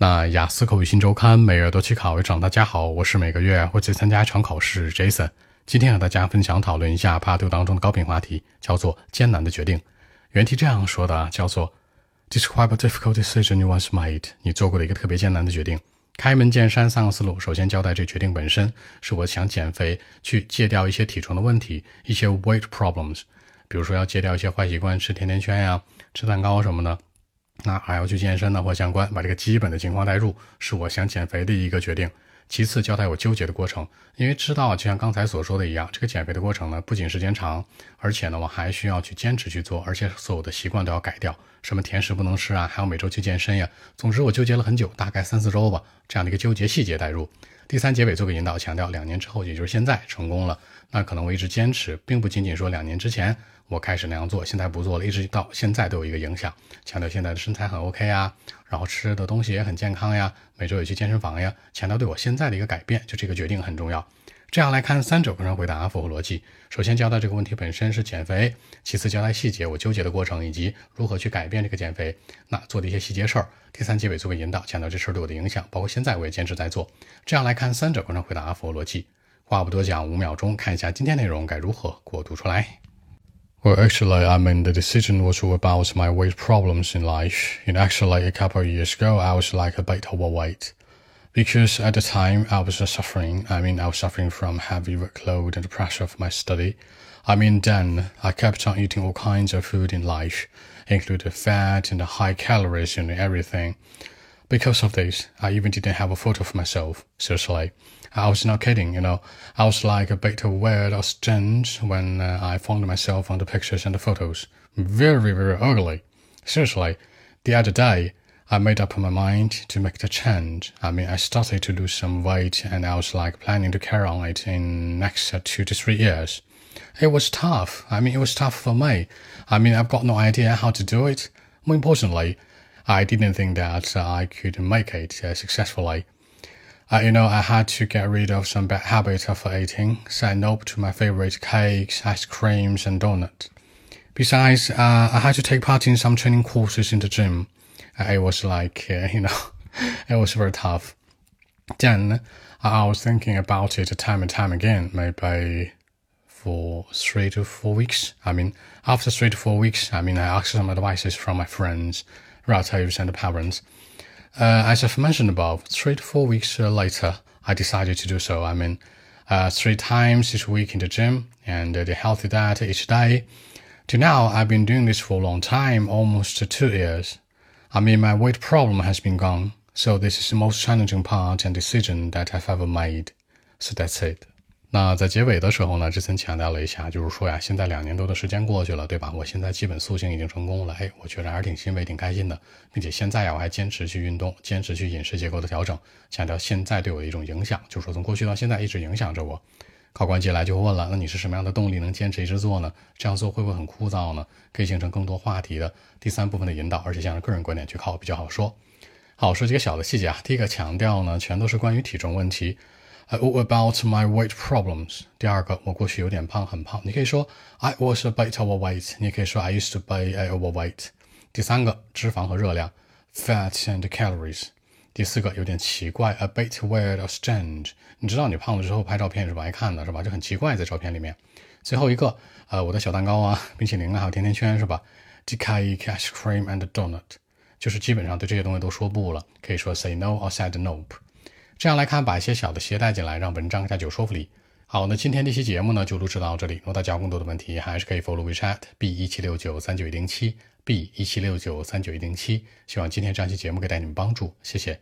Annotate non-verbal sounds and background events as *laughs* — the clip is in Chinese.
那雅思口语新周刊每日都去考一场，大家好，我是每个月会去参加一场考试，Jason。今天和大家分享讨论一下 Part Two 当中的高频话题，叫做艰难的决定。原题这样说的，叫做 Describe a difficult decision you once made。你做过的一个特别艰难的决定。开门见山三个思路，首先交代这决定本身是我想减肥，去戒掉一些体重的问题，一些 weight problems，比如说要戒掉一些坏习惯，吃甜甜圈呀，吃蛋糕什么的。那还要去健身呢，或相关，把这个基本的情况带入，是我想减肥的一个决定。其次，交代我纠结的过程，因为知道，就像刚才所说的一样，这个减肥的过程呢，不仅时间长，而且呢，我还需要去坚持去做，而且所有的习惯都要改掉，什么甜食不能吃啊，还要每周去健身呀。总之，我纠结了很久，大概三四周吧，这样的一个纠结细节带入。第三结尾做个引导，强调两年之后，也就是现在成功了，那可能我一直坚持，并不仅仅说两年之前。我开始那样做，现在不做了，一直到现在都有一个影响。强调现在的身材很 OK 呀，然后吃的东西也很健康呀，每周也去健身房呀。强调对我现在的一个改变，就这个决定很重要。这样来看，三者非常回答符合逻辑。首先交代这个问题本身是减肥，其次交代细节，我纠结的过程以及如何去改变这个减肥，那做的一些细节事儿。第三结尾做个引导，强调这事儿对我的影响，包括现在我也坚持在做。这样来看，三者非常回答符合逻辑。话不多讲，五秒钟看一下今天内容该如何给我读出来。Well, actually, I mean, the decision was all about my weight problems in life. And actually, a couple of years ago, I was like a bit overweight. Because at the time, I was suffering. I mean, I was suffering from heavy workload and the pressure of my study. I mean, then I kept on eating all kinds of food in life, including fat and the high calories and everything. Because of this, I even didn't have a photo of myself. Seriously. I was not kidding, you know. I was like a bit weird or strange when uh, I found myself on the pictures and the photos. Very, very ugly. Seriously, the other day, I made up my mind to make the change. I mean, I started to lose some weight and I was like planning to carry on it in next two to three years. It was tough. I mean, it was tough for me. I mean, I've got no idea how to do it. More importantly, I didn't think that I could make it uh, successfully. Uh, you know, I had to get rid of some bad habits of eating, say no to my favorite cakes, ice creams, and donuts. Besides, uh, I had to take part in some training courses in the gym. It was like, uh, *laughs* you know, it was very tough. Then I was thinking about it time and time again, maybe for three to four weeks. I mean, after three to four weeks, I mean, I asked some advices from my friends, relatives, and parents. Uh, as I've mentioned above, three to four weeks uh, later, I decided to do so. I mean, uh, three times each week in the gym and uh, the healthy diet each day. To now, I've been doing this for a long time, almost two years. I mean, my weight problem has been gone. So this is the most challenging part and decision that I've ever made. So that's it. 那在结尾的时候呢，之前强调了一下，就是说呀，现在两年多的时间过去了，对吧？我现在基本塑形已经成功了，哎，我觉得还是挺欣慰、挺开心的，并且现在呀，我还坚持去运动，坚持去饮食结构的调整，强调现在对我的一种影响，就是说从过去到现在一直影响着我。考官接下来就问了，那你是什么样的动力能坚持一直做呢？这样做会不会很枯燥呢？可以形成更多话题的第三部分的引导，而且向个人观点去考比较好说。好，说几个小的细节啊，第一个强调呢，全都是关于体重问题。all about my weight problems。第二个，我过去有点胖，很胖。你可以说 I was a bit overweight。你也可以说 I used to be a overweight。第三个，脂肪和热量，fat and calories。第四个有点奇怪，a bit weird or strange。你知道你胖了之后拍照片是不爱看的，是吧？就很奇怪在照片里面。最后一个，呃，我的小蛋糕啊，*laughs* 冰淇淋啊，还有甜甜圈，是吧？Cake, ice cream and donut，就是基本上对这些东西都说不了，可以说 say no or said nope。这样来看，把一些小的鞋带进来，让文章更加具有说服力。好，那今天这期节目呢，就录制到这里。如果大家有更多的问题，还是可以 follow WeChat b 一七六九三九一零七 b 一七六九三九一零七。希望今天这期节目可以带你们帮助，谢谢。